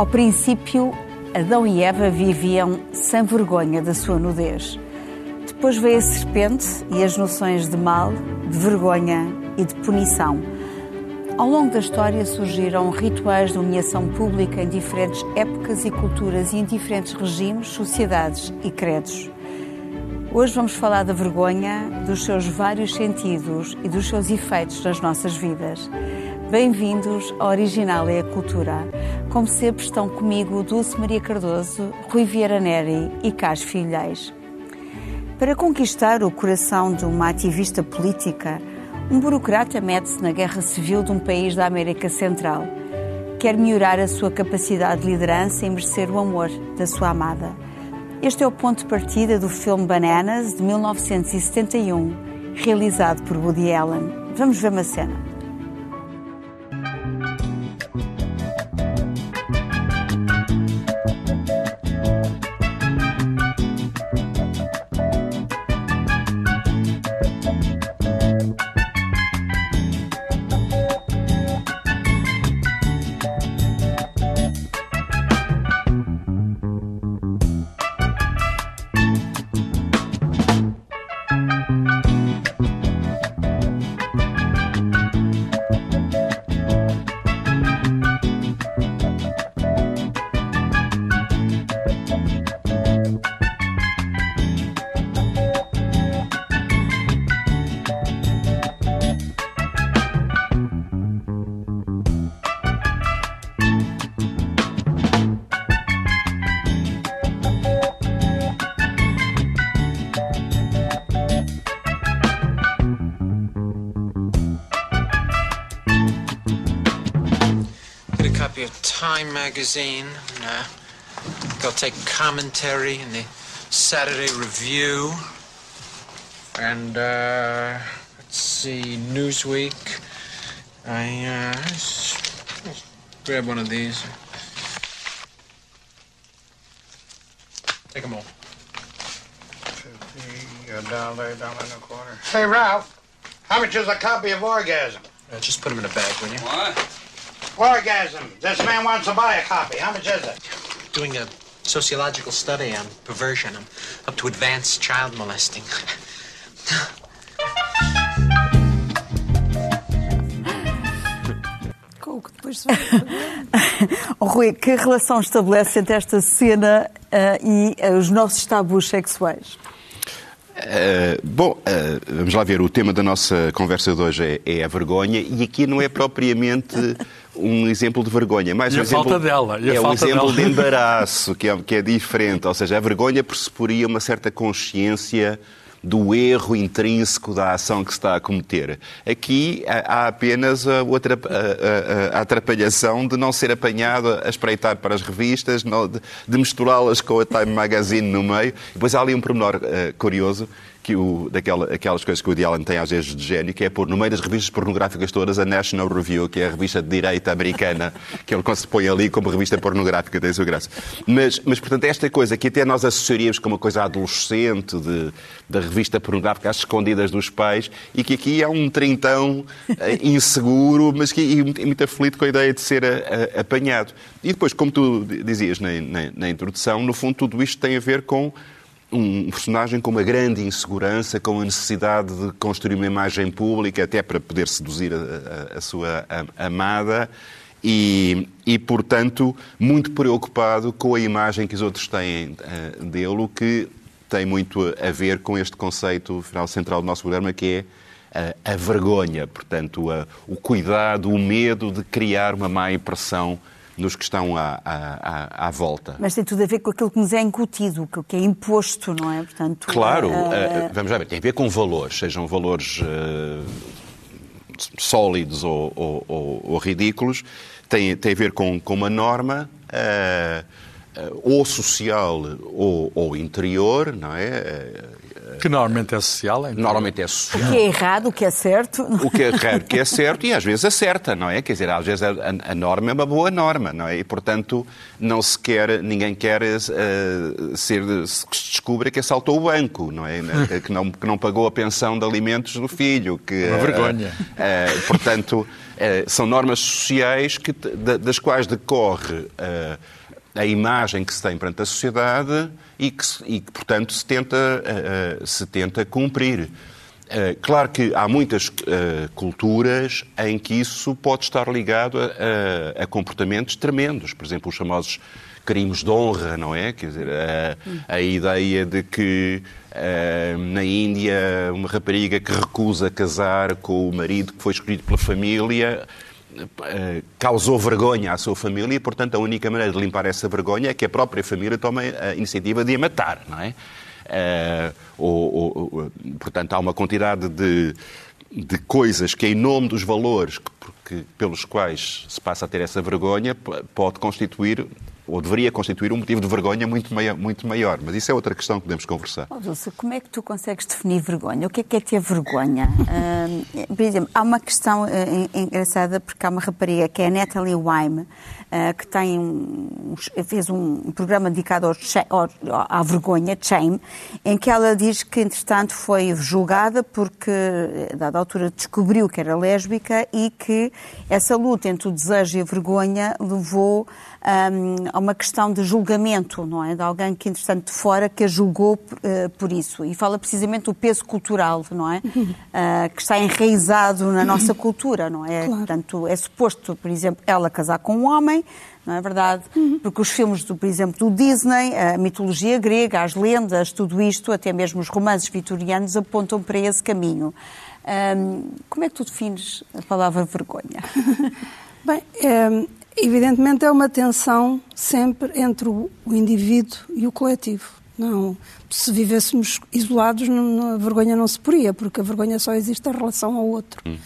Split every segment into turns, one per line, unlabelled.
Ao princípio, Adão e Eva viviam sem vergonha da sua nudez. Depois veio a serpente e as noções de mal, de vergonha e de punição. Ao longo da história surgiram rituais de humilhação pública em diferentes épocas e culturas e em diferentes regimes, sociedades e credos. Hoje vamos falar da vergonha, dos seus vários sentidos e dos seus efeitos nas nossas vidas. Bem-vindos ao Original é a Cultura. Como sempre estão comigo Dulce Maria Cardoso, Rui Vieira Neri e Carlos Filhais. Para conquistar o coração de uma ativista política, um burocrata mete-se na guerra civil de um país da América Central. Quer melhorar a sua capacidade de liderança e merecer o amor da sua amada. Este é o ponto de partida do filme Bananas, de 1971, realizado por Woody Allen. Vamos ver uma cena.
Time magazine. And, uh, they'll take commentary in the Saturday Review. And, uh, let's see, Newsweek. I, uh, let's, let's grab one of these. Take them all.
You're down there, down in the. Hey, Ralph, how much is a copy of Orgasm?
Uh, just put them in a bag, will you?
What? Orgasm. This man wants to buy a copy. How much is it?
Doing a sociological study on perversion. I'm up to advanced child molesting.
oh, Rui, que relação estabelece entre esta cena uh, e uh, os nossos tabus sexuais?
Uh, bom, uh, vamos lá ver. O tema da nossa conversa de hoje é, é a vergonha e aqui não é propriamente um exemplo de vergonha, mas
e
um
a
exemplo,
falta dela. E
é
um
exemplo
dela.
de embaraço que é, que é diferente. Ou seja, a vergonha pressuporia uma certa consciência do erro intrínseco da ação que se está a cometer. Aqui há apenas a, outra, a, a, a atrapalhação de não ser apanhado a espreitar para as revistas, de, misturá-las com a Time Magazine no meio. E depois há ali um pormenor uh, curioso, que o, daquela, aquelas coisas que o Woody tem às vezes de gênio, que é pôr no meio das revistas pornográficas todas a National Review, que é a revista de direita americana, que ele se põe ali como revista pornográfica, tem a sua graça. Mas, mas, portanto, esta coisa que até nós associaríamos com uma coisa adolescente, de, da revista pornográfica às escondidas dos pais, e que aqui é um trintão inseguro, mas que e muito aflito com a ideia de ser a, a, apanhado. E depois, como tu dizias na, na, na introdução, no fundo tudo isto tem a ver com um personagem com uma grande insegurança, com a necessidade de construir uma imagem pública, até para poder seduzir a, a, a sua amada, e, e, portanto, muito preocupado com a imagem que os outros têm uh, dele, o que tem muito a ver com este conceito final central do nosso programa, que é a, a vergonha, portanto, o cuidado, o medo de criar uma má impressão nos que estão à, à, à, volta.
Mas tem tudo a ver com aquilo que nos é incutido, o que é imposto, não é?
Portanto, claro, uh... Uh, vamos lá ver, tem a ver com valores, sejam valores uh, sólidos ou, ou, ou, ou, ridículos, tem, tem a ver com, com uma norma ou social ou, ou interior, não é?
Que normalmente é social. Então.
Normalmente é social.
O que é errado, o que é certo.
O que é errado, o que é certo e às vezes acerta, não é? Quer dizer, às vezes a, a, norma é uma boa norma, não é? E, portanto, não se quer, ninguém quer uh, ser, que se descubra que assaltou o banco, não é? que, não, que não pagou a pensão de alimentos do filho. Que,
uma vergonha.
Uh, uh, portanto... Eh, são normas sociais que, das quais decorre uh, a imagem que se tem perante a sociedade e que, e que portanto, se tenta, uh, se tenta cumprir. Uh, claro que há muitas uh, culturas em que isso pode estar ligado a, a, a, comportamentos tremendos, por exemplo, os famosos crimes de honra, não é? Quer dizer, a, a ideia de que na Índia uma rapariga que recusa casar com o marido que foi escolhido pela família causou vergonha à sua família e, portanto, a única maneira de limpar essa vergonha é que a própria família tome a iniciativa de a matar, não é? Uh, ou, ou, portanto, há uma quantidade de, de coisas que, em nome dos valores que, que, pelos quais se passa a ter essa vergonha, pode constituir ou deveria constituir um motivo de vergonha muito maior, muito maior. Mas isso é outra questão que podemos conversar.
Oh, Dulce, como é que tu consegues definir vergonha? O que é que é ter vergonha? Uh, por exemplo, há uma questão uh, engraçada, porque há uma rapariga que é a Natalie Wyme, uh, que tem um, fez um programa dedicado ao, ao, à vergonha, shame, em que ela diz que, entretanto, foi julgada porque, a dada altura, descobriu que era lésbica e que essa luta entre o desejo e a vergonha levou um, a uma questão de julgamento, não é? De alguém que, entretanto, de fora, que a julgou uh, por isso. E fala precisamente do peso cultural, não é? Uh, que está enraizado na nossa cultura, não é? Claro. Portanto, é suposto, por exemplo, ela casar com um homem, não é verdade? Uhum. Porque os filmes, do, por exemplo, do Disney, a mitologia grega, as lendas, tudo isto, até mesmo os romances vitorianos, apontam para esse caminho. Um, como é que tu defines a palavra vergonha?
Bem, é, Evidentemente é uma tensão sempre entre o indivíduo e o coletivo. Não, se vivêssemos isolados, não, a vergonha não se poria, porque a vergonha só existe em relação ao outro. Hum.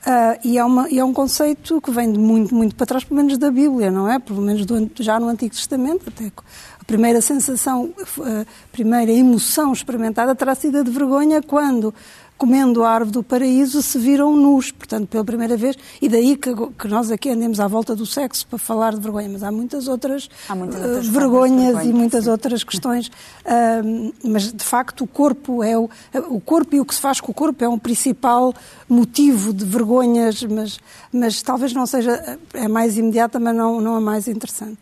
Uh, e, é uma, e é um conceito que vem de muito, muito para trás, pelo menos da Bíblia, não é? Pelo menos do, já no Antigo Testamento, até a primeira sensação, a primeira emoção experimentada terá sido a de vergonha quando comendo a árvore do paraíso, se viram nus, portanto, pela primeira vez, e daí que, que nós aqui andemos à volta do sexo para falar de vergonha, mas há muitas outras, há muitas outras uh, vergonhas vergonha, e muitas sim. outras questões, uh, mas de facto o corpo é o, o corpo e o que se faz com o corpo é um principal motivo de vergonhas, mas, mas talvez não seja, é mais imediata, mas não, não é mais interessante.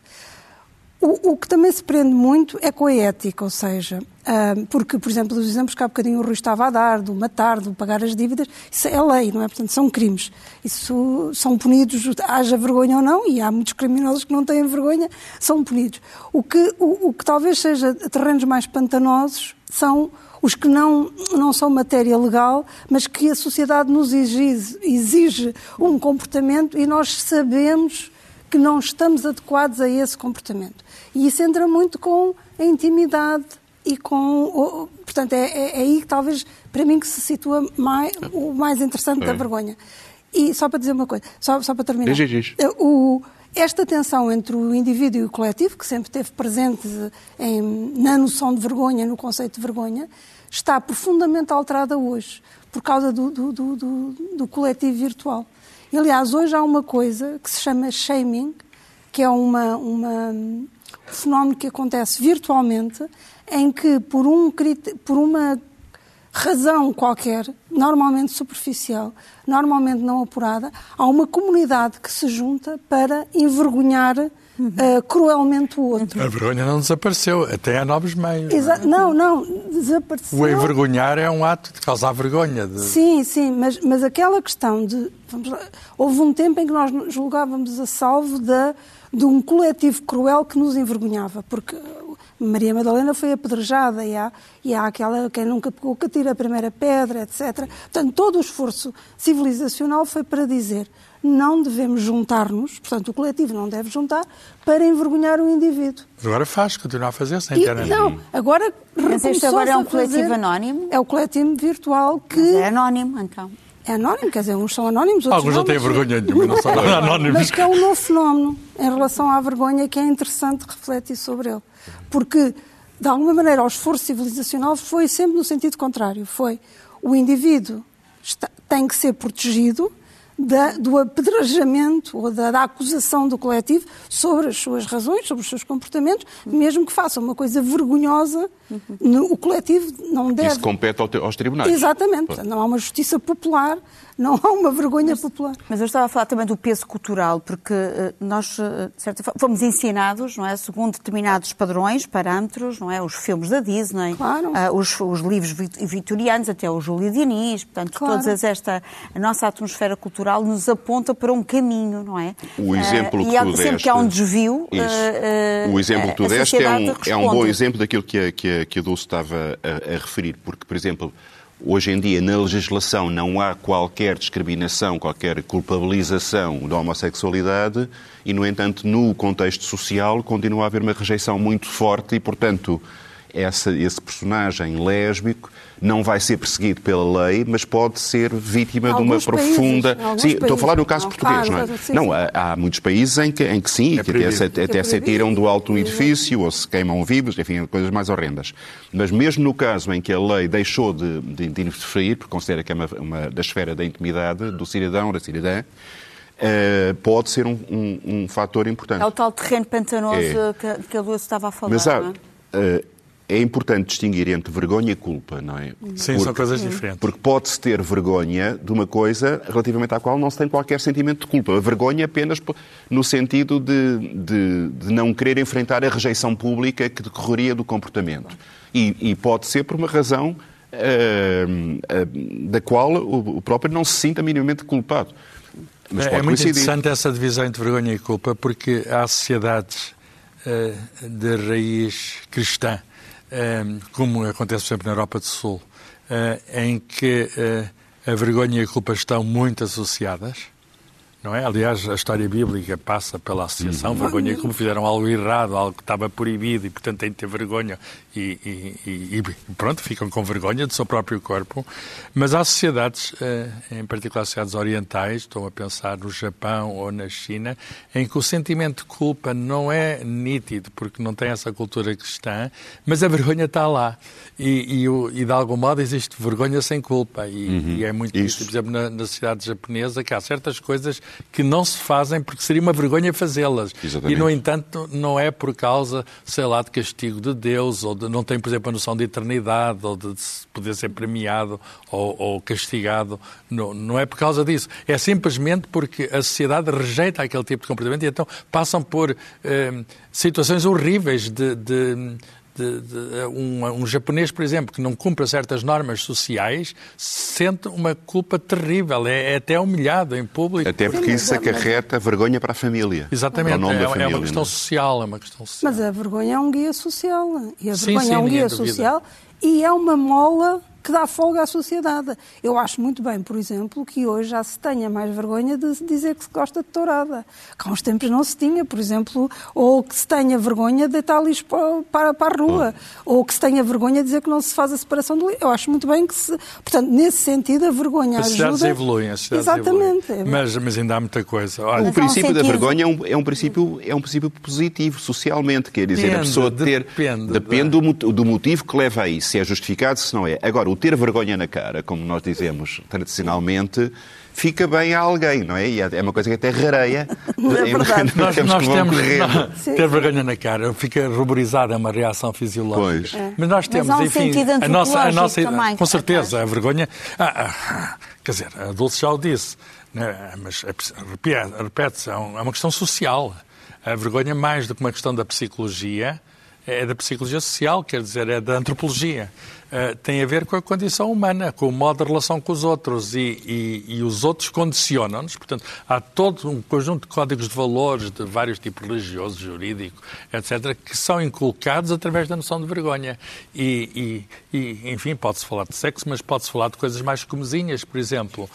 O, o, que também se prende muito é com a ética, ou seja, uh, porque, por exemplo, os exemplos que há bocadinho o Rui estava a dar, do matar, do pagar as dívidas, isso é lei, não é? Portanto, são crimes. Isso são punidos, haja vergonha ou não, e há muitos criminosos que não têm vergonha, são punidos. O que, o, o que talvez seja terrenos mais pantanosos são os que não, não são matéria legal, mas que a sociedade nos exige, exige um comportamento e nós sabemos que não estamos adequados a esse comportamento. E isso entra muito com a intimidade e com. Portanto, é, é, é aí que talvez, para mim, que se situa mais, o mais interessante é. da vergonha. E só para dizer uma coisa, só, só para terminar.
Diz, diz.
O, esta tensão entre o indivíduo e o coletivo, que sempre esteve presente em, na noção de vergonha, no conceito de vergonha, está profundamente alterada hoje, por causa do, do, do, do, do coletivo virtual. Aliás, hoje há uma coisa que se chama shaming, que é uma, uma, um fenómeno que acontece virtualmente, em que, por, um, por uma razão qualquer, normalmente superficial, normalmente não apurada, há uma comunidade que se junta para envergonhar uh, cruelmente o outro.
A vergonha não desapareceu, até há novos meios.
Exa não, não, desapareceu.
O envergonhar é um ato de causar vergonha. De...
Sim, sim, mas, mas aquela questão de. Lá, houve um tempo em que nós julgávamos a salvo de, de um coletivo cruel que nos envergonhava, porque Maria Madalena foi apedrejada e há, e há aquela quem nunca pegou que tira a primeira pedra, etc. Portanto, todo o esforço civilizacional foi para dizer não devemos juntar-nos, portanto, o coletivo não deve juntar para envergonhar o indivíduo.
Agora faz, continua a fazer sem internet.
Não, agora
Mas este agora é um coletivo anónimo?
É o coletivo virtual que...
Mas é anónimo, então.
É anónimo, quer dizer, uns são anónimos, outros
Alguns
não.
Alguns não têm vergonha nenhuma, não são anónimos.
Mas que é um novo fenómeno em relação à vergonha que é interessante refletir sobre ele. Porque, de alguma maneira, o esforço civilizacional foi sempre no sentido contrário. Foi o indivíduo está, tem que ser protegido, da, do apedrejamento ou da, da, acusação do coletivo sobre as suas razões, sobre os seus comportamentos, mesmo que façam uma coisa vergonhosa, no, o coletivo não deve.
Isso compete ao, aos tribunais.
Exatamente. Portanto, não há uma justiça popular, não há uma vergonha
mas,
popular.
Mas eu estava a falar também do peso cultural, porque uh, nós, uh, de certa forma, fomos ensinados, não é, segundo determinados padrões, parâmetros, não é, os filmes da Disney,
claro.
uh, os, os, livros vitorianos, até o Júlio Diniz, portanto,
claro.
todas esta a nossa atmosfera cultural nos aponta para um caminho, não é?
O exemplo que
e há,
tu
sempre
deste,
que há um desvio,
o exemplo que tu deste é um, é um bom exemplo daquilo que a, que a, que a Dulce estava a, a referir, porque, por exemplo, Hoje em dia, na legislação, não há qualquer discriminação, qualquer culpabilização da homossexualidade e, no entanto, no contexto social, continua a haver uma rejeição muito forte e, portanto, essa, esse personagem lésbico não vai ser perseguido pela lei, mas pode ser vítima de uma profunda.
Países,
sim, estou a falar no caso
não,
português,
claro,
não é?
sim,
não, há, há, muitos países em que, em que sim,
É
que até, se, até
É
se atiram do alto do edifício ou se queimam vivos, enfim, coisas mais horrendas. Mas mesmo no caso em que a lei deixou de, de, de interferir, porque considera que é uma, uma da esfera da intimidade do cidadão, da cidadã, Uh, pode ser um, um, um, fator importante.
É o tal terreno pantanoso
É.
que, que a Lua estava a falar.
Mas há,
não é?
uh, é importante distinguir entre vergonha e culpa, não é?
Sim, são coisas diferentes.
Porque pode-se ter vergonha de uma coisa relativamente à qual não se tem qualquer sentimento de culpa. A vergonha apenas no sentido de, de, de não querer enfrentar a rejeição pública que decorreria do comportamento. E, e pode ser por uma razão uh, uh, da qual o, o próprio não se sinta minimamente culpado. Mas
é é muito
coincidir.
interessante essa divisão entre vergonha e culpa, porque há sociedades uh, de raiz cristã, como acontece sempre na Europa do Sul, uh, em que a vergonha e a culpa estão muito associadas. Não é? Aliás, a história bíblica passa pela associação, vergonha e culpa, fizeram algo errado, algo que estava proibido e, portanto, têm de ter vergonha e, e, e, pronto, ficam com vergonha do seu próprio corpo. Mas há sociedades, eh, em particular sociedades orientais, estou a pensar no Japão ou na China, em que o sentimento de culpa não é nítido, porque não tem essa cultura cristã, mas a vergonha está lá. E, e, de algum modo existe vergonha sem culpa. E, e é muito
Isso.
por exemplo, na, na sociedade japonesa, que há certas coisas que não se fazem porque seria uma vergonha fazê-las. E, no entanto, não é por causa, sei lá, de castigo de Deus, ou de, não tem, por exemplo, a noção de eternidade, ou de poder ser premiado ou, ou castigado. Não, não é por causa disso. É simplesmente porque a sociedade rejeita aquele tipo de comportamento e então passam por eh, situações horríveis de- de de, de- um, um japonês, por exemplo, que não cumpra certas normas sociais, sente uma culpa terrível, é, é até humilhado em público.
Até porque isso acarreta vergonha para a família.
Exatamente, é,
da
é
família,
uma questão
é?
social, é uma questão social.
Mas a vergonha é um guia social. E a
Sim,
vergonha
sim,
é um guia social e é uma mola que dá folga à sociedade. Eu acho muito bem, por exemplo, que hoje já se tenha mais vergonha de se dizer que se gosta de tourada. Que há uns tempos não se tinha, por exemplo, ou que se tenha vergonha de deitar lixo para, para, a rua, ou que se tenha vergonha de dizer que não se faz a separação do lixo. Eu acho muito bem que se... Portanto, nesse sentido, a vergonha
As sociedades
ajuda...
evoluem, as sociedades
Exatamente.
evoluem. Mas, mas ainda há muita coisa. Olha,
O princípio da vergonha é um, é um princípio, é um princípio positivo socialmente, quer dizer, a
Depende,
pessoa ter.
depende,
depende do, mot- do motivo que leva a isso, se é justificado, se não é. Agora, o ter vergonha na cara, como nós dizemos tradicionalmente, fica bem a alguém, não é? E é uma coisa que até rareia.
verdade.
nós,
Temos
nós temos nós- ter vergonha na cara, fica ruborizada, é uma reação fisiológica.
Pois.
Mas nós temos,
há um
enfim,
sentido
a nossa, a nossa
também,
com certeza, a vergonha. ah, ah, quer dizer, a Dulce já o disse, né, mas é repete-se, é é uma questão social. A vergonha, mais do que uma questão da psicologia, é da psicologia social, quer dizer, é da antropologia. Eh, tem a ver com a condição humana, com o modo de relação com os outros e, e- e os outros condicionam-nos. Portanto, há todo um conjunto de códigos de valores de vários tipos religioso, jurídico, etc., que são inculcados através da noção de vergonha. E, e- enfim, pode-se falar de sexo, mas pode-se falar de coisas mais comezinhas, por exemplo.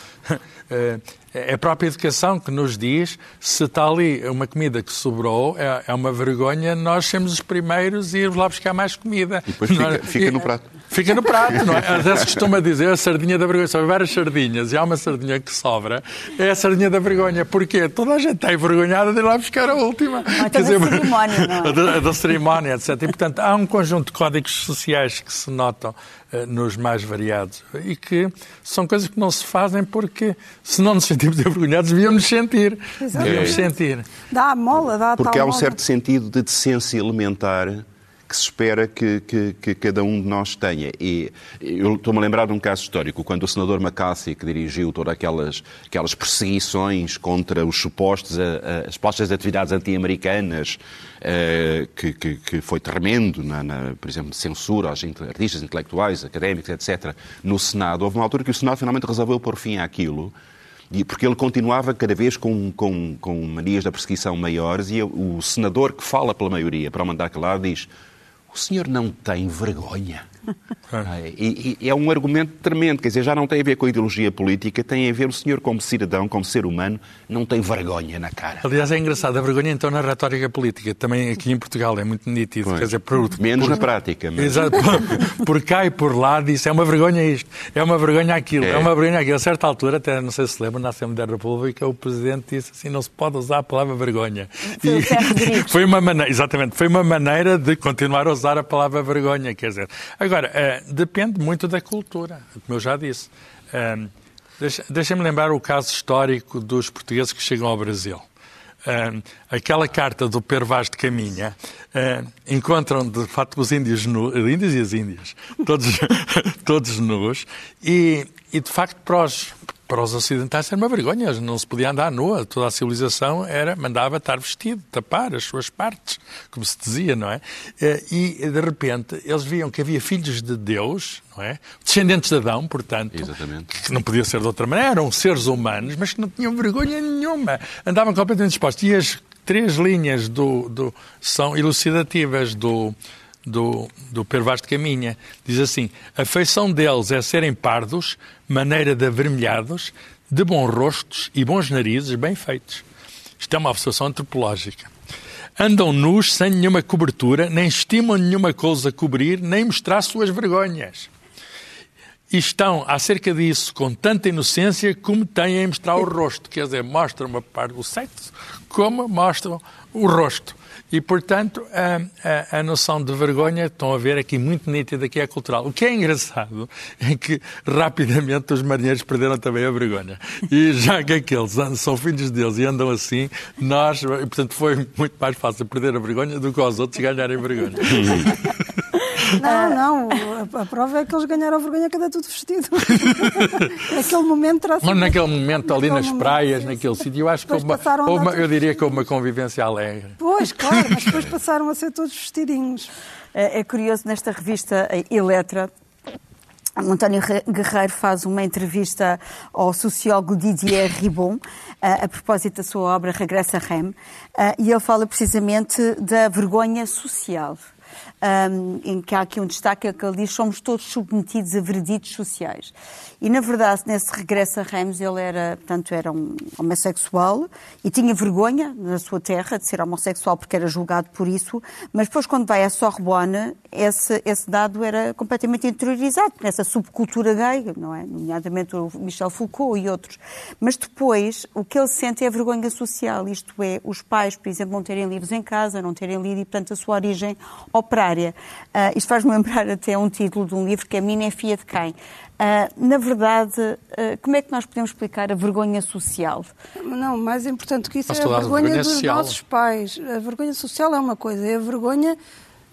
É a própria educação que nos diz se está ali uma comida que sobrou, é, é uma vergonha nós sermos os primeiros e ir lá buscar mais comida.
E depois fica- fica no prato.
Fica no prato, não é? Até se costuma dizer a sardinha da vergonha. São várias sardinhas e há uma sardinha que sobra. É a sardinha da vergonha. Porquê? Toda a gente está envergonhada de ir lá buscar a última.
Ou então da cerimónia, não é?
A da, a da cerimónia, etc. E, portanto, há um conjunto de códigos sociais que se notam eh, nos mais variados e que são coisas que não se fazem porque se não nos sentimos envergonhados devíamos sentir.
Exatamente.
Devíamos sentir.
Dá a mola, dá a
Porque
tal
há um
mola.
certo sentido de decência elementar que se espera que, que- que cada um de nós tenha. E eu estou-me a lembrar de um caso histórico, quando o senador McCarthy, que dirigiu todas aquelas, aquelas perseguições contra os supostos, a- a- as supostas atividades anti-americanas, eh, que, que- que foi tremendo, na, na, por exemplo, censura aos artistas intelectuais, académicos, etc., no Senado, houve uma altura que o Senado finalmente resolveu pôr fim àquilo. Porque ele continuava cada vez com, com, com manias da perseguição maiores e o senador que fala pela maioria para mandar calar diz o senhor não tem vergonha. E, e é um argumento tremendo, quer dizer, já não tem a ver com a ideologia política, tem a ver o senhor como cidadão, como ser humano, não tem vergonha na cara.
Aliás, é engraçado, a vergonha então na retórica política, também aqui em Portugal é muito nítido.
Pois.
Quer dizer, por,
Menos
por-
na prática. Mas...
Exato, por, por cá e por lá disse, é uma vergonha isto, é uma vergonha aquilo, é,
É.
uma vergonha aquilo. A certa altura, até não sei se lembra, na Assembleia da República, o Presidente disse assim, não se pode usar a palavra vergonha.
Foi Zé Rodrigues.
foi uma maneira, exatamente, foi uma maneira de continuar a usar a palavra vergonha, quer dizer. Agora, eh, depende muito da cultura, como eu já disse. Deixa- Deixa-me lembrar o caso histórico dos portugueses que chegam ao Brasil. Ah, aquela carta do Pedro Vaz de Caminha ah, encontram de facto os índios, nu, os índios e as índias, todos, todos nus, e, e de facto para os, para os ocidentais era uma vergonha, não se podia andar nua, toda a civilização era, mandava estar vestido, tapar as suas partes, como se dizia, não é? Eh, E de repente eles viam que havia filhos de Deus, não é? Descendentes de Adão, portanto,
Exatamente.
que não podia ser de outra maneira, eram seres humanos, mas que não tinham vergonha nenhuma. Andavam completamente dispostos. E as três linhas do, do- são elucidativas do, do, do Pedro Vaz de Caminha. Diz assim, a feição deles é serem pardos, maneira de avermelhados, de bons rostos e bons narizes bem feitos. Isto é uma observação antropológica. Andam nus sem nenhuma cobertura, nem estimam nenhuma coisa a cobrir, nem mostrar suas vergonhas e estão acerca disso com tanta inocência como têm em mostrar o rosto. Quer dizer, mostram uma parte do sexo como mostram o rosto. E, portanto, a, a, a noção de vergonha, estão a ver aqui muito nítida, que é cultural. O que é engraçado é que rapidamente os marinheiros perderam também a vergonha. E já que aqueles são filhos deles e andam assim, nós, portanto, foi muito mais fácil perder a vergonha do que aos outros ganharem vergonha.
Não, não, a, prova é que eles ganharam a vergonha cada tudo vestido. Naquele momento
Mas naquele momento ali
Naquele
nas
momento,
praias,
sim,
naquele sítio, eu acho que
Depois
houve uma,
passaram a
houve uma- eu diria que houve uma convivência alegre.
Pois, claro, mas depois passaram a ser todos vestidinhos.
É é curioso, nesta revista eh, Eletra, o António Re- Guerreiro faz uma entrevista ao sociólogo Didier Ribon, eh, a propósito da sua obra Regressa a Rem, eh, e ele fala precisamente da vergonha social. Um, em que há aqui um destaque, é que ele diz somos todos submetidos a vereditos sociais. E, na verdade, nesse regresso a Ramos, ele era, portanto, era um homossexual e tinha vergonha na sua terra de ser homossexual porque era julgado por isso, mas depois, quando vai à Sorbonne, esse, esse dado era completamente interiorizado nessa subcultura gay, não é? Nomeadamente o Michel Foucault e outros. Mas depois, o que ele sente é a vergonha social, isto é, os pais, por exemplo, não terem livros em casa, não terem lido e, portanto, a sua origem operária. Ah, isto faz-me lembrar até um título de um livro que é Mina é filha de quem? Ah, na verdade, ah, como é que nós podemos explicar a vergonha social?
Não, mais importante que isso é a vergonha,
vergonha
dos
social.
nossos pais. A vergonha social é uma coisa, é a vergonha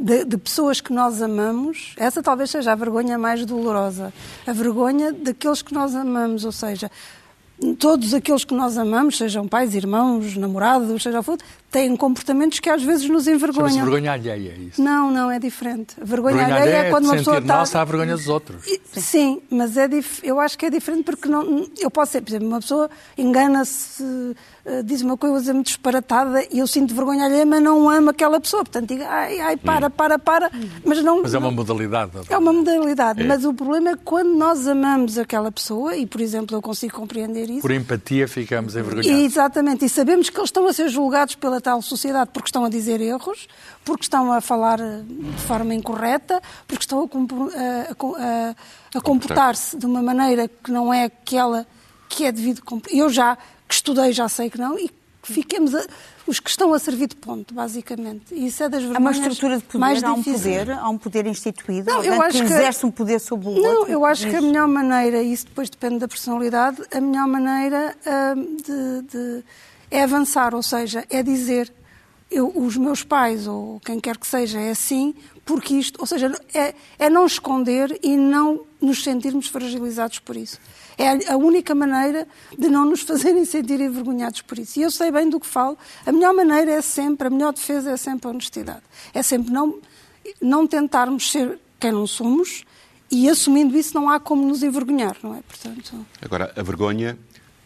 de, de pessoas que nós amamos. Essa talvez seja a vergonha mais dolorosa. A vergonha daqueles que nós amamos, ou seja, todos aqueles que nós amamos, sejam pais, irmãos, namorados, seja o que têm comportamentos que às vezes nos
Chama-se
envergonham.
vergonha alheia, é isso.
Não, não, é diferente. A vergonha,
Vergonha
alheia
alheia
é quando uma pessoa está...
nossa a vergonha dos outros.
E- Sim, mas é dif... eu acho que é diferente porque não... eu posso ser, por exemplo, uma pessoa engana-se, eh, diz uma coisa muito disparatada e eu sinto vergonha alheia, mas não amo aquela pessoa. Portanto, digo, ai, ai, para, para, para, mas não...
Mas é uma modalidade.
é uma modalidade, mas o problema é que quando nós amamos aquela pessoa, e por exemplo eu consigo compreender isso,
Por empatia ficamos
e,
envergonhados.
exatamente, e sabemos que eles estão a ser julgados pela da tal sociedade porque estão a dizer erros, porque estão a falar eh, de forma incorreta, porque estão a, compor- a- a- a comportar-se de uma maneira que não é aquela que é devido. Eu já que estudei já sei que não e que fiquemos a- os que estão a servir de ponto, basicamente. E Isso é das
Há uma
vergonhas
estrutura de poder,
mais
há um poder, há um poder instituído,
Não, eu acho
que
que-
exerce um poder sobre o outro.
Não, eu acho que a melhor maneira, isso depois depende da personalidade, a melhor maneira hum, de, de- é avançar, ou seja, é dizer eu, os meus pais ou quem quer que seja é assim, porque isto, ou seja, é, é não esconder e não nos sentirmos fragilizados por isso. É a- única maneira de não nos fazerem sentir envergonhados por isso. E eu sei bem do que falo. A melhor maneira é sempre, a melhor defesa é sempre a honestidade. É sempre não, não tentarmos ser quem não somos e assumindo isso não há como nos envergonhar, não é? Portanto,
Agora, a vergonha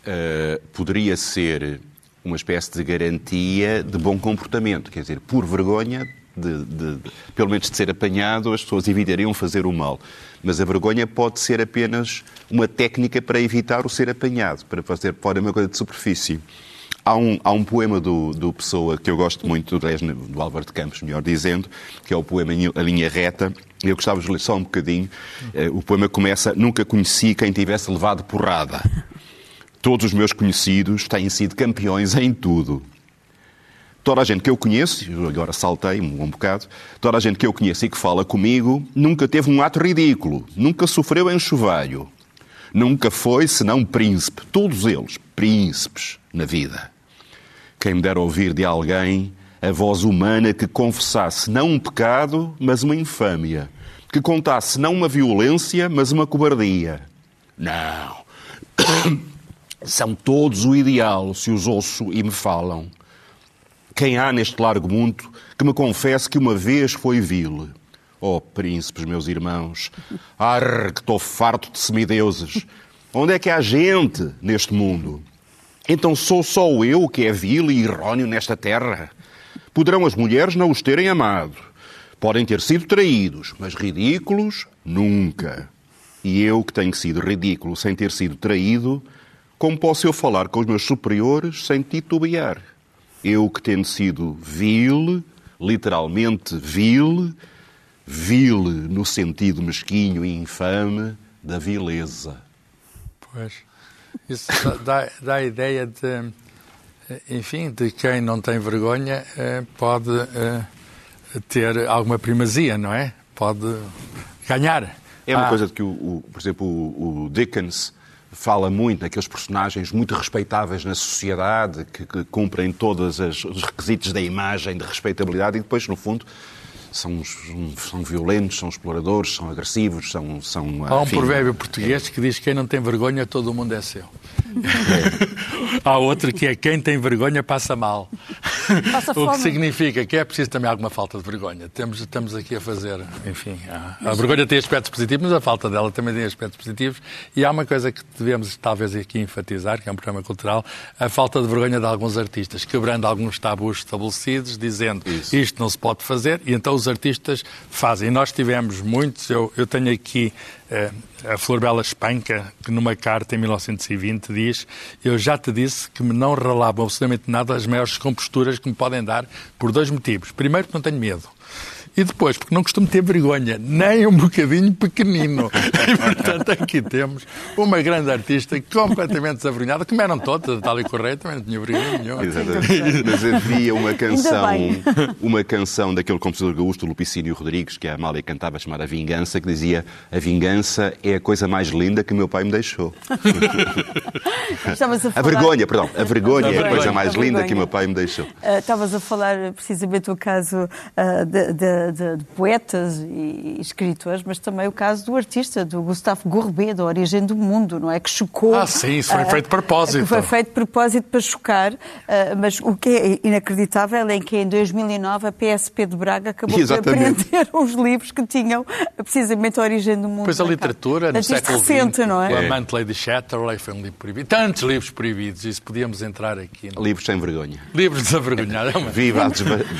eh, poderia ser uma espécie de garantia de bom comportamento. Quer dizer, por vergonha, de, de- de- pelo menos de ser apanhado, as pessoas evitariam fazer o mal. Mas a vergonha pode ser apenas uma técnica para evitar o ser apanhado, para fazer fora uma coisa de superfície. Há um, há um poema do, do Pessoa que eu gosto muito, do, do Álvaro de Campos, melhor dizendo, que é o poema A Linha Reta. Eu gostava de ler só um bocadinho. Eh, O poema começa: Nunca conheci quem tivesse levado porrada. Todos os meus conhecidos têm sido campeões em tudo. Toda a gente que eu conheço, agora saltei um, um bocado, toda a gente que eu conheço e que fala comigo nunca teve um ato ridículo, nunca sofreu em chuvalho, nunca foi senão príncipe. Todos eles, príncipes na vida. Quem me dera ouvir de alguém a voz humana que confessasse não um pecado, mas uma infâmia. Que contasse não uma violência, mas uma cobardia. Não. São todos o ideal se os ouço e me falam. Quem há neste largo mundo que me confesse que uma vez foi vil? Oh, príncipes, meus irmãos, ar que estou farto de semideuses. Onde é que há gente neste mundo? Então sou só eu que é vil e erróneo nesta terra? Poderão as mulheres não os terem amado. Podem ter sido traídos, mas ridículos, nunca. E eu que tenho sido ridículo sem ter sido traído, como posso eu falar com os meus superiores sem titubear? Eu que tendo sido vil, literalmente vil, vil no sentido mesquinho e infame da vileza.
Pois. Isso dá- dá, a ideia de, eh, enfim, de quem não tem vergonha eh, pode eh, ter alguma primazia, não é? Pode ganhar.
É uma
Ah,
coisa que, o, o- por exemplo, o, o Dickens fala muito naqueles personagens muito respeitáveis na sociedade, que, que cumprem todos as- os requisitos da imagem de respeitabilidade e depois, no fundo, são, são violentos, são exploradores, são agressivos, são... são
Há um
enfim,
provérbio português que diz que quem não tem vergonha, todo o mundo é seu. Há outro que é quem tem vergonha passa mal.
Passa
o que significa que é preciso também alguma falta de vergonha. Temos, estamos aqui a fazer, enfim, a, a vergonha tem aspectos positivos, mas a falta dela também tem aspectos positivos. E há uma coisa que devemos talvez aqui enfatizar, que é um programa cultural, a falta de vergonha de alguns artistas, quebrando alguns tabus estabelecidos, dizendo
Isso.
isto não se pode fazer, e então os artistas fazem. Nós tivemos muitos, eu, eu tenho aqui eh, a Flor Bela Espanca, que numa carta em 1920 diz: Eu já te disse que me não relavam absolutamente nada as maiores composturas que me podem dar, por dois motivos. Primeiro, porque não tenho medo. E depois, porque não costumo ter vergonha, nem um bocadinho pequenino. E, portanto, aqui temos uma grande artista completamente desavergonhada, como eram todas, a Dália Correia também não tinha vergonha nenhuma.
Exatamente. Mas havia uma canção, uma canção daquele compositor gaúcho, Lupicínio Rodrigues, que a Amália cantava, chamada Vingança, que dizia a vingança é a coisa mais linda que o meu pai me deixou.
Estavas a
A vergonha, perdão, a vergonha é a coisa mais
a
linda que o meu pai me deixou.
Ah, Estavas a falar precisamente do caso ah, de, de- de- de poetas e escritores, mas também o caso do artista, do Gustavo Courbet, da Origem do Mundo, não é? Que chocou.
Ah, sim, isso foi
ah,
feito de propósito.
Foi feito de propósito para chocar, ah, mas o que é inacreditável é que em 2009 a PSP de Braga acabou
Exatamente.
por apreender os livros que tinham precisamente a Origem do Mundo.
Pois a literatura, no século
recente,
XX,
não
o
é?
Amante Lady Chatterley foi um livro proibido. Tantos livros proibidos, isso podíamos entrar aqui.
Livros sem vergonha.
Livros desavergonhados. É
Viva a,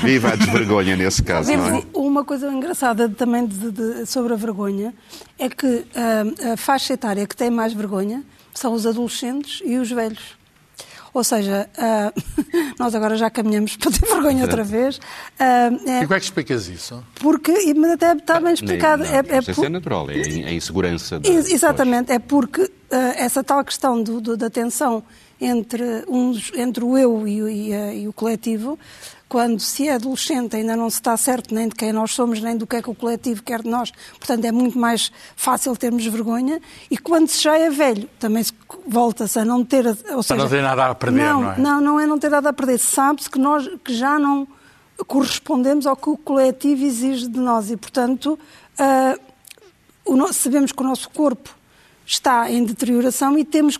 viva a desvergonha nesse caso, não é?
Uma coisa engraçada também de- de- sobre a vergonha é que ah, a faixa etária que tem mais vergonha são os adolescentes e os velhos. Ou seja, ah, nós agora já caminhamos para ter vergonha outra vez. Ah, é,
E como é que explicas isso?
porque, e- mas até está bem explicado. É,
não,
é
isso
por-
é natural, é a insegurança. da-
Ex- Exatamente, é porque ah, essa tal questão do- do- da tensão entre, uns, entre o eu e, e e o coletivo, quando se é adolescente ainda não se está certo nem de quem nós somos, nem do que é que o coletivo quer de nós, portanto é muito mais fácil termos vergonha, e quando se já é velho, também se volta-se a não ter... Ou seja,
não ter nada a perder,
não,
não é?
Não, não é não ter nada a perder, sabe-se que nós que já não correspondemos ao que o coletivo exige de nós, e portanto... ah, o no- sabemos que o nosso corpo está em deterioração e temos,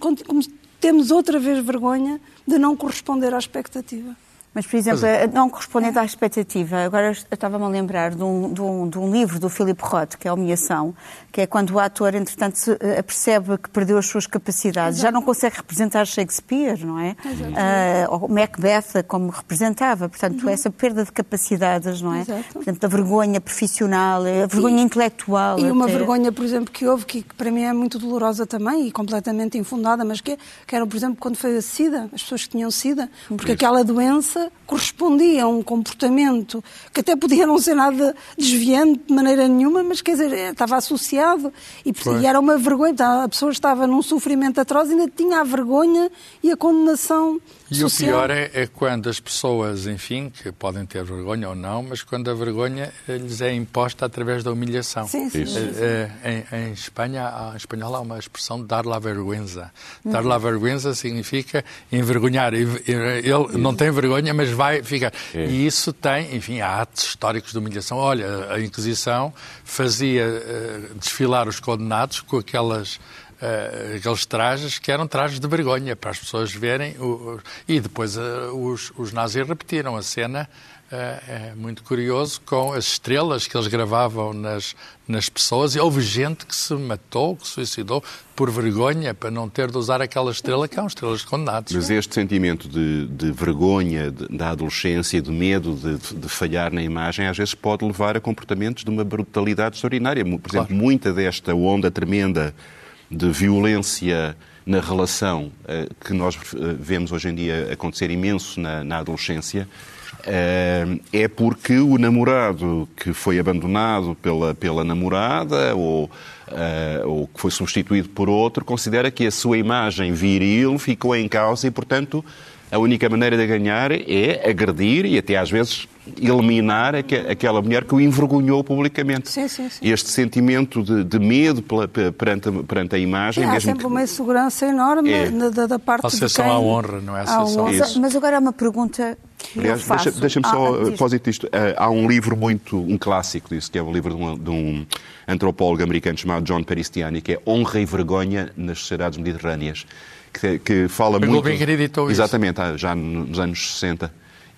temos outra vez vergonha de não corresponder à expectativa.
Mas, por exemplo,
é.
não correspondendo à expectativa, agora eu estava-me a lembrar de um, de, um, de um livro do Philip Roth, que é a Humilhação, que é quando o ator, entretanto, se eh, apercebe que perdeu as suas capacidades, já não consegue representar Shakespeare, não é? Ah, ou Macbeth como representava. Portanto, essa perda de capacidades, não é?
Uhum. Exato.
Portanto, a vergonha profissional, a vergonha intelectual.
E uma
até.
vergonha, por exemplo, que houve, que para mim é muito dolorosa também e completamente infundada, mas que, é- que era, por exemplo, quando foi a SIDA, as pessoas que tinham SIDA, porque aquela doença correspondia a um comportamento que até podia não ser nada desviante de maneira nenhuma, mas quer dizer, eh, estava associado e, e era uma vergonha. Portanto, A pessoa estava num sofrimento atroz e ainda tinha a vergonha e a condenação
E
social.
o pior é, é quando as pessoas, enfim, que podem ter vergonha ou não, mas quando a vergonha eh, lhes é imposta através da humilhação.
Sim, sim.
Eh, eh, Em, em Espanha, em espanhol há uma expressão dar la vergüenza. Dar la vergüenza significa envergonhar. Ele não tem vergonha, mas vai ficar. E isso tem, enfim, há atos históricos de humilhação. Olha, a Inquisição fazia eh, desfilar os condenados com aquelas eh, aqueles trajes que eram trajes de vergonha para as pessoas verem. o- e depois eh, os, os nazis repetiram a cena. eh, é muito curioso com as estrelas que eles gravavam nas, nas pessoas e houve gente que se matou, que se suicidou por vergonha para não ter de usar aquela estrela que eram estrelas de condenados.
Mas este sentimento de, de vergonha de- da adolescência, de medo de, de falhar na imagem, às vezes pode levar a comportamentos de uma brutalidade extraordinária. Por exemplo, muita desta onda tremenda de violência na relação eh, que nós eh, vemos hoje em dia acontecer imenso na, na adolescência eh, é porque o namorado que foi abandonado pela, pela namorada ou, ou que foi substituído por outro considera que a sua imagem viril ficou em causa e, portanto, a única maneira de ganhar é agredir e até às vezes eliminar aque- aquela mulher que o envergonhou publicamente.
Sim, sim, sim.
Este sentimento de, de medo pela- pe- perante, a- perante a imagem,
Há
mesmo
sempre
que-
uma insegurança enorme
É.
da, da parte de
Associação
quem...
à honra, não é? Associação à
honra.
Mas, mas agora há uma pergunta que
Aliás,
eu faço.
deixa- deixa-me só,
Ah,
a
diz.
propósito disto, eh, há um livro muito, um clássico disso, que é o livro de um, de um antropólogo americano chamado John Peristiani, que é Honra e Vergonha nas Sociedades Mediterrâneas, que, que fala muito...
Gulbenkian editou isso.
Exatamente, ah, já nos anos 60.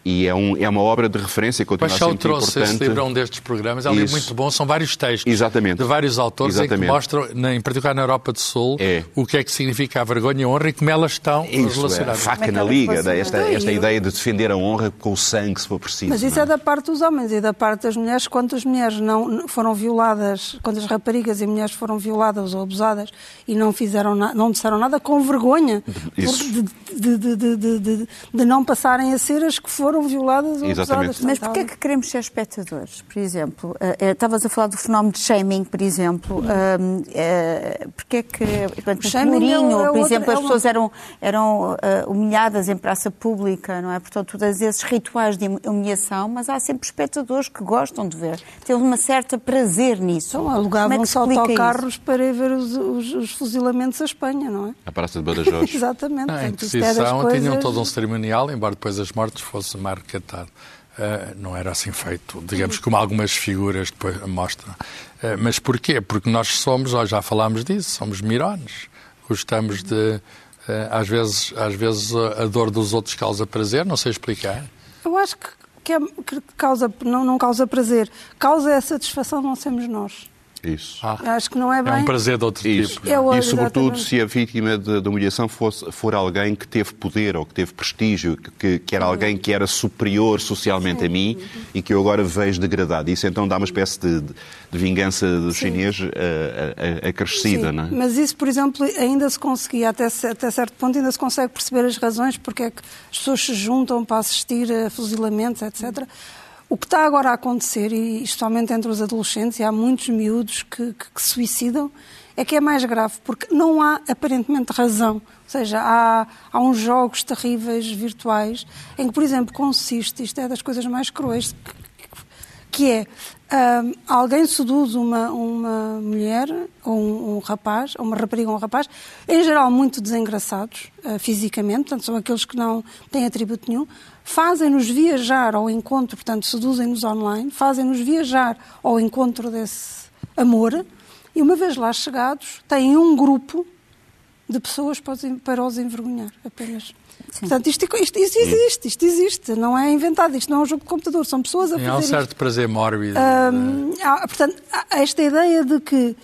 E é, um, é uma obra de referência, continua a ser
Paixão
muito
trouxe
importante.
esse livro a um destes programas. É um livro muito bom. São vários textos
Exatamente.
de vários autores em
Exatamente.
que mostram, na- em particular na Europa do Sul,
É.
o que é que significa a vergonha e a honra e como elas estão
Isso, é, a
relacionadas.
faca
é que
na liga,
funcionam?
esta, esta ideia de defender a honra com o sangue, se for preciso.
Mas isso
não
é da parte dos homens e da parte das mulheres. Quantas mulheres não foram violadas, quantas raparigas e mulheres foram violadas ou abusadas e não fizeram na- não disseram nada com vergonha
Isso.
por- de, de- de- de- de- de- de não passarem a ser as que foram violadas ou
Exatamente.
abusadas.
Mas porquê é que queremos ser espectadores? Por exemplo, eh, eh, estavas a falar do fenómeno de shaming, por exemplo. Um, eh, porquê é que,
shaming é é
por
outra-
exemplo,
é
as
uma-
pessoas eram, eram humilhadas em praça pública, não é? Portanto, todos esses rituais de humilhação, mas há sempre espectadores que gostam de ver. Têm uma certa prazer nisso.
Então,
Como é que
alugavam-se
se explica
autocarros para ir ver os, os- os fuzilamentos à Espanha, não é?
A Praça de Badajoz.
Exatamente. É das
Inquisição
coisas-
tinham todo um cerimonial, embora depois as mortes fossem marcatado. Uh, não era assim feito, digamos, como algumas figuras depois mostram. Uh, mas porquê? Porque nós somos, ó, já falámos disso, somos mirones. Gostamos de, uh, às vezes, às vezes a a dor dos outros causa prazer, não sei explicar.
Eu acho que, que, é- que causa, não, não causa prazer. Causa é a satisfação de não sermos nós.
Isso.
Ah,
Acho que não é bem.
é um prazer de outro
Isso.
tipo.
É
e sobretudo
exatamente.
se a vítima de, de humilhação fosse, for alguém que teve poder ou que teve prestígio, que- que, era alguém que era superior socialmente a mim e que eu agora vejo degradado. Isso então dá uma espécie de, de- de vingança do chinês eh, eh, acrescida,
Sim,
não é?
Mas isso, por exemplo, ainda se conseguia, até, até certo ponto, ainda se consegue perceber as razões porque é que as pessoas se juntam para assistir a fuzilamentos, etc. O que está agora a acontecer, e especialmente entre os adolescentes, e há muitos miúdos que, que- que se suicidam, é que é mais grave, porque não há aparentemente razão. Ou seja, há, há uns jogos terríveis virtuais em que, por exemplo, consiste, isto é das coisas mais cruéis, que é ahm, alguém seduz uma, uma mulher ou um, um rapaz, ou uma rapariga ou um rapaz, em geral muito desengraçados ah, fisicamente, portanto são aqueles que não têm atributo nenhum, fazem-nos viajar ao encontro, portanto seduzem-nos online, fazem-nos viajar ao encontro desse amor e uma vez lá chegados têm um grupo de pessoas para os envergonhar apenas. Portanto, isto, isto- isto existe, isto existe, não é inventado, isto não é um jogo de computador, são pessoas a
Sim,
fazer
há um
isto.
certo prazer mórbido.
Hum, há, portanto, há esta ideia de que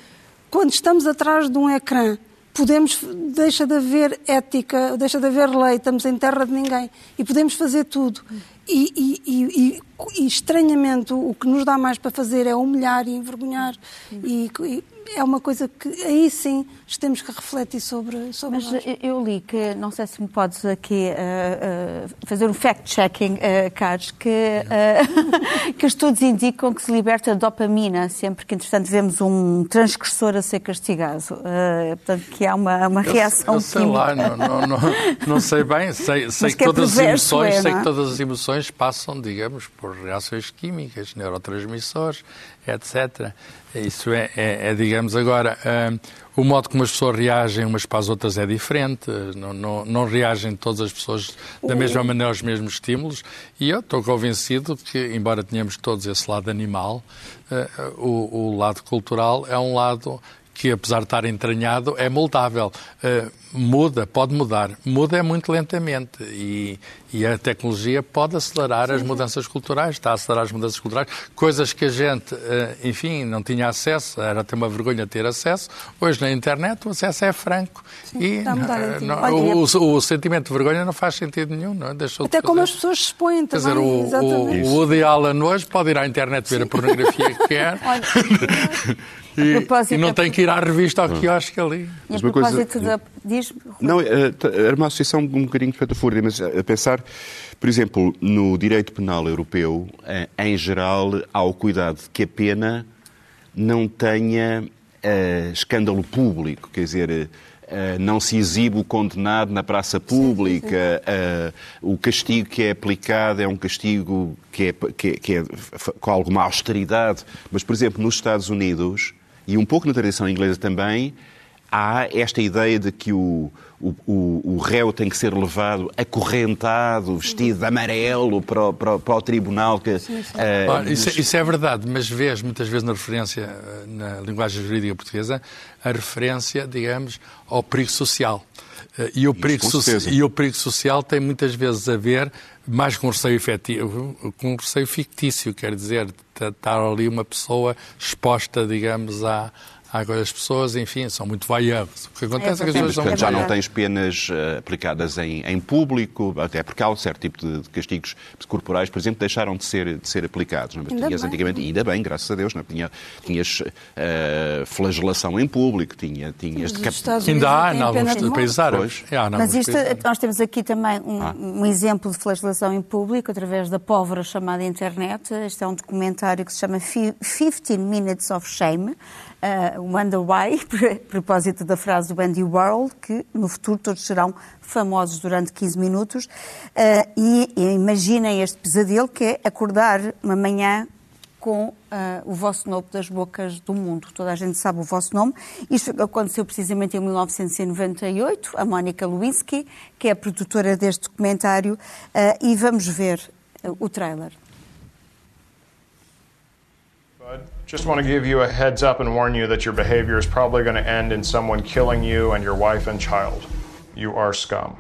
quando estamos atrás de um ecrã podemos, deixa de haver ética, deixa de haver lei, estamos em terra de ninguém e podemos fazer tudo. E, e- e- e- e, estranhamente o que nos dá mais para fazer é humilhar e envergonhar. E, e é uma coisa que aí sim temos que refletir sobre, sobre
Mas
nós.
eu- li que, não sei se me podes aqui uh, uh, fazer um fact-checking, uh, Carlos, que, uh, que estudos indicam que se liberta dopamina sempre que, entretanto, vemos um transgressor a ser castigado. Uh, portanto, que há uma, uma reação
eu sei
química.
lá, não, não, não, não sei bem. Sei, sei que
que é
todas as emoções,
é,
sei
não é?
que todas as emoções passam, digamos, por reações químicas, neurotransmissores, etc. Isso é, é- é, digamos, agora, hum, o modo como as pessoas reagem umas para as outras é diferente, não, não, não reagem todas as pessoas da mesma maneira aos mesmos estímulos, e eu estou convencido que, embora tenhamos todos esse lado animal, eh, o, o lado cultural é um lado que, apesar de estar entranhado, é moldável. Eh, muda, pode mudar. Muda é muito lentamente e, e a tecnologia pode acelerar as mudanças culturais, está a acelerar as mudanças culturais, coisas que a gente, eh, enfim, não tinha acesso, era ter uma vergonha de ter acesso. Hoje na internet o acesso é franco e
está a mudar
eh, não-
Olha,
o, o- o sentimento de vergonha não faz sentido nenhum, não é? Deixou de
Até como as pessoas se expõem
Quer
também.
dizer, o,
exatamente.
o, o Woody Allen hoje pode ir à internet ver a pornografia que quer e,
propósito,
e não tem que ir à revista ao quiosque ali.
E a
Mas uma coisa-
propósito da... Diz,
Não, eh, era uma associação um bocadinho espetafúrdia, mas eh, a pensar, por exemplo, no direito penal europeu, eh, em geral, há o cuidado de que a pena não tenha eh, escândalo público, quer dizer, eh, não se exibe o condenado na praça pública, eh, o castigo que é aplicado é um castigo que é, que é- que é com alguma austeridade. Mas, por exemplo, nos Estados Unidos, e um pouco na tradição inglesa também, há esta ideia de que o, o, o, o réu tem que ser levado acorrentado, vestido de amarelo para o, para o, para o tribunal. Que, eh,
Olha, isso, é- isso é verdade, mas vês muitas vezes na referência, eh, na linguagem jurídica portuguesa, a referência, digamos, ao perigo social. Eh, E o, perigo so- e o perigo social tem muitas vezes a ver mais com receio efetivo, com receio fictício, quer dizer, estar ali uma pessoa exposta, digamos, à, coisa. As pessoas, enfim, são muito voyeurs. O que acontece é, que as
É,
pessoas são
Portanto, já não tens penas eh, aplicadas em, em público, até porque há um certo tipo de, de castigos corporais, por exemplo, deixaram de ser, de ser aplicados. Não? é?
Ainda
tinhas
bem.
antigamente, e ainda bem, graças a Deus, não? é? Tinha, tinhas eh, flagelação em público, tinha, tinhas
Estados
Ainda há em alguns países árabes. Em
Mas isto, nós temos aqui também um,
Ah.
um exemplo de flagelação em público através da pólvora chamada internet. Este é um documentário que se chama Fi- 15 Minutes of Shame, uh, Wonder Why, a propósito da frase do Andy Warhol, que no futuro todos serão famosos durante 15 minutos. Uh, e, e imaginem este pesadelo que é acordar uma manhã com ah, o vosso nome das bocas do mundo. Toda a gente sabe o vosso nome. Isto aconteceu precisamente em 1998. A Mónica Lewinsky, que é a produtora deste documentário, ah, e vamos ver o trailer.
Just want to give you a heads up and warn you that your behavior is probably going to end in someone killing you and your wife and child. You are scum.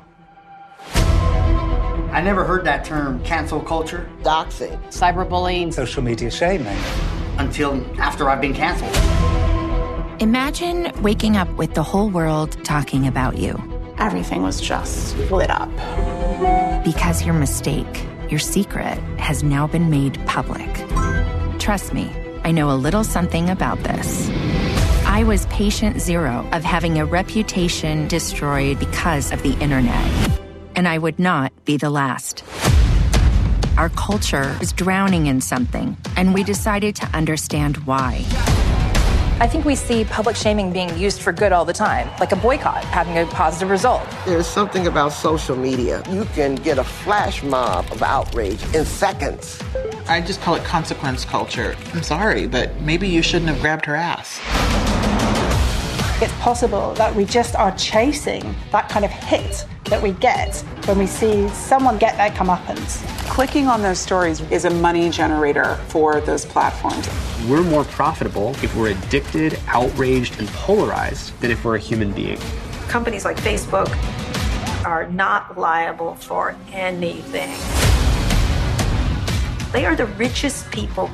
I never heard that term cancel culture
doxing,
cyberbullying,
social media shaming.
until after I've been canceled.
Imagine waking up with the whole world talking about you.
Everything was just lit up.
Because your mistake, your secret, has now been made public. Trust me, I know a little something about this. I was patient zero of having a reputation destroyed because of the internet. And I would not be the last. Our culture is drowning in something, and we decided to understand why.
I think we see public shaming being used for good all the time, like a boycott having a positive result.
There's something about social media. You can get a flash mob of outrage in seconds.
I just call it consequence culture. I'm sorry, but maybe you shouldn't have grabbed her ass.
It's possible that we just are chasing that kind of hit that we get when we see someone get their comeuppance.
Clicking on those stories is a money generator for those platforms.
We're more profitable if we're addicted, outraged, and polarized than if we're a human being.
Companies like Facebook are not liable for anything. They are the richest people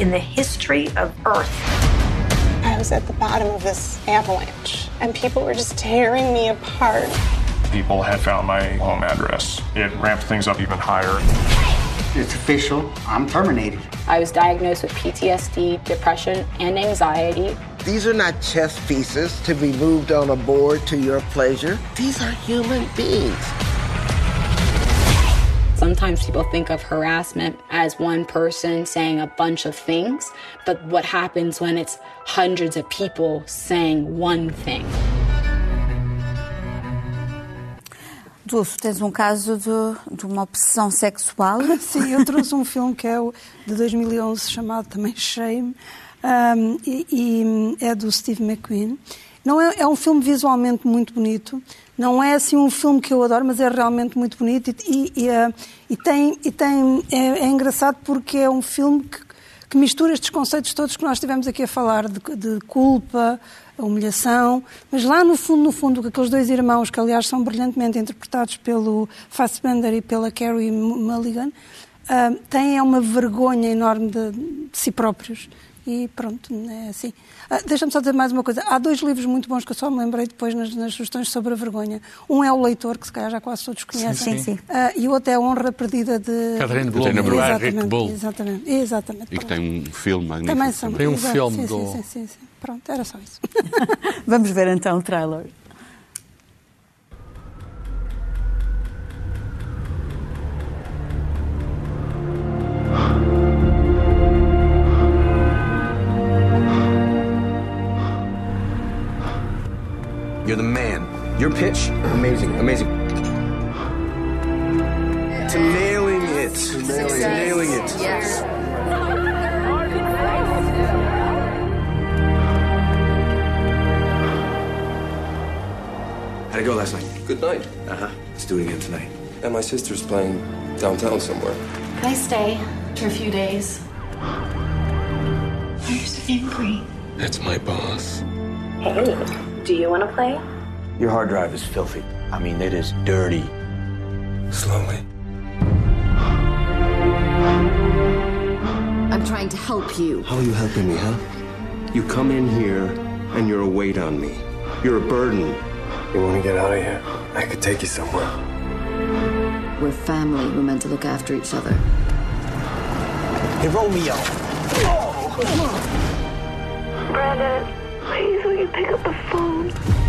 in the history of Earth.
I was at the bottom of this avalanche, and people were just tearing me apart.
People had found my home address. It ramped things up even higher.
It's official. I'm terminated.
I was diagnosed with PTSD, depression, and anxiety.
These are not chess pieces to be moved on a board to your pleasure. These are human beings.
Sometimes people think of harassment as one person saying a bunch of things, but what happens when it's hundreds of people saying one thing?
Dulce, tens um caso de, de, uma obsessão sexual?
Sim, eu trouxe um filme que é o de 2011 chamado também Shame um, e, e, é do Steve McQueen. Não é, é, um filme visualmente muito bonito. Não é assim um filme que eu adoro, mas é realmente muito bonito e, e, uh, e tem, e tem é, é, engraçado porque é um filme que, que, mistura estes conceitos todos que nós estivemos aqui a falar de, de culpa, humilhação, mas lá no fundo, no fundo, aqueles dois irmãos, que aliás são brilhantemente interpretados pelo Fassbender e pela Carrie Mulligan, uh, têm uma vergonha enorme de, de, si próprios. E pronto, é assim. Uh, Deixa-me só dizer mais uma coisa. Há dois livros muito bons que eu só me lembrei depois nas, nas sugestões sobre a vergonha. Um é O Leitor, que se calhar já quase todos conhecem.
Sim, sim.
Uh, e o outro é A Honra Perdida de...
Catherine Bloom.
Exatamente, exatamente, exatamente.
E que tem um filme magnífico.
Também são.
Tem um
Exato,
filme
sim,
do...
Sim, sim, sim, sim. Pronto, era só isso.
Vamos ver então o trailer.
You're the man. Your pitch, amazing, amazing. To nailing it. To nailing, to nailing it.
Yes.
How'd it go last night?
Good night.
Uh huh. Let's do it again tonight.
And my sister's playing downtown somewhere.
Can I stay for a few days? Why are you so angry?
That's my boss.
Hey, do you want to play?
Your hard drive is filthy. I mean, it is dirty.
Slowly.
I'm trying to help you.
How are you helping me, huh? You come in here and you're a weight on me. You're a burden.
You want to get out of here? I could take you somewhere.
We're family. We're meant to look after each other.
Hey, Romeo! Oh.
Brandon, please, will you pick up the phone?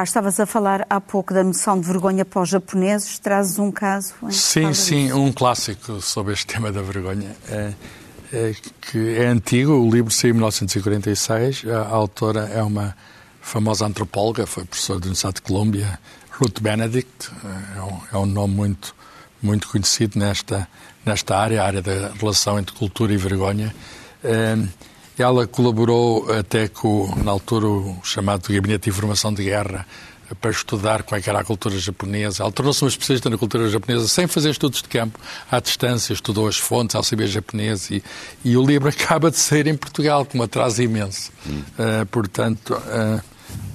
Estavas a falar há pouco da noção de vergonha para os japoneses. Trazes um caso?
Sim, sim,
disso.
um clássico sobre este tema da vergonha. É, é, que é antigo, o livro saiu em 1946. A autora é uma famosa antropóloga, foi professora da Universidade de Colômbia, Ruth Benedict. É um, é um nome muito, muito conhecido nesta, nesta área, a área da relação entre cultura e vergonha. É, ela colaborou até com, na altura, o chamado Gabinete de Informação de Guerra, para estudar como é que era a cultura japonesa. Ela tornou-se uma especialista na cultura japonesa sem fazer estudos de campo, à distância, estudou as fontes, alfabeto japonês e, e o livro acaba de sair em Portugal, com um atraso imenso. Hum. Uh, portanto, uh,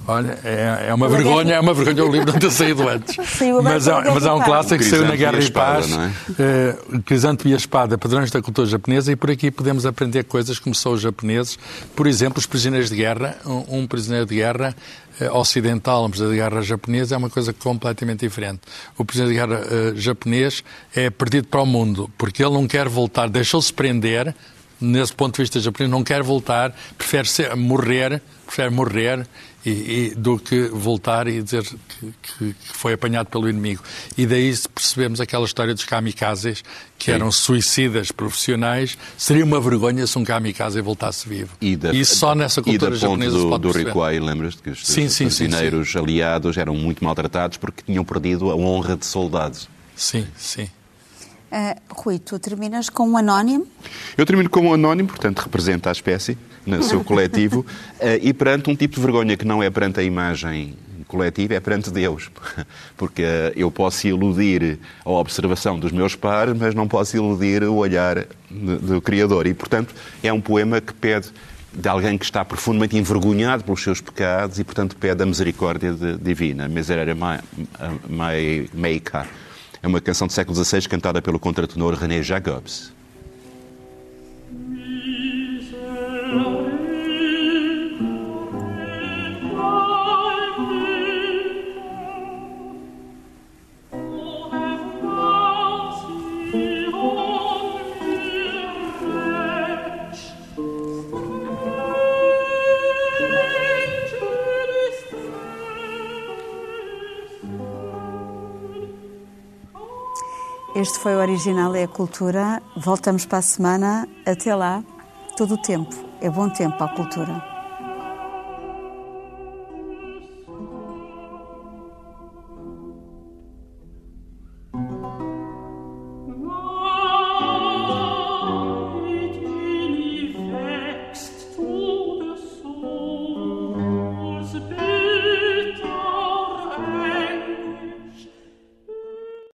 Olha, é, é, uma vergonha, é uma vergonha o livro não ter saído antes. mas, há, mas há um clássico que saiu na Guerra e Paz, é? uh, Crisante e a Espada, Padrões da Cultura Japonesa, e por aqui podemos aprender coisas como são os japoneses. Por exemplo, os prisioneiros de guerra. Um, um prisioneiro de guerra uh, ocidental, um prisioneiro de guerra japonês, é uma coisa completamente diferente. O prisioneiro de guerra uh, japonês é perdido para o mundo, porque ele não quer voltar, deixou-se prender, nesse ponto de vista japonês, não quer voltar, prefere ser, morrer, prefere morrer e, e, do que voltar e dizer que, que, foi apanhado pelo inimigo. E daí percebemos aquela história dos kamikazes, que Sim. eram suicidas profissionais. Seria uma vergonha se um kamikaze voltasse vivo. E, da, e só nessa cultura
e
japonesa
do,
se pode
do Rikuai, lembras-te que os, sim, os sim, aliados eram muito maltratados porque tinham perdido a honra de soldados.
Sim, sim.
Uh, Rui, tu terminas com um anónimo?
Eu termino com um anónimo, portanto representa a espécie no seu coletivo uh, e perante um tipo de vergonha que não é perante a imagem coletiva, é perante Deus. Porque uh, eu posso iludir a observação dos meus pares, mas não posso iludir o olhar do Criador. E, portanto, é um poema que pede de alguém que está profundamente envergonhado pelos seus pecados e, portanto, pede a misericórdia de, divina. Miserere Meika. É uma canção do século XVI cantada pelo contratenor René Jacobs.
Este foi o Original é a Cultura. Voltamos para a semana. Até lá, todo o tempo. É bom tempo para a cultura.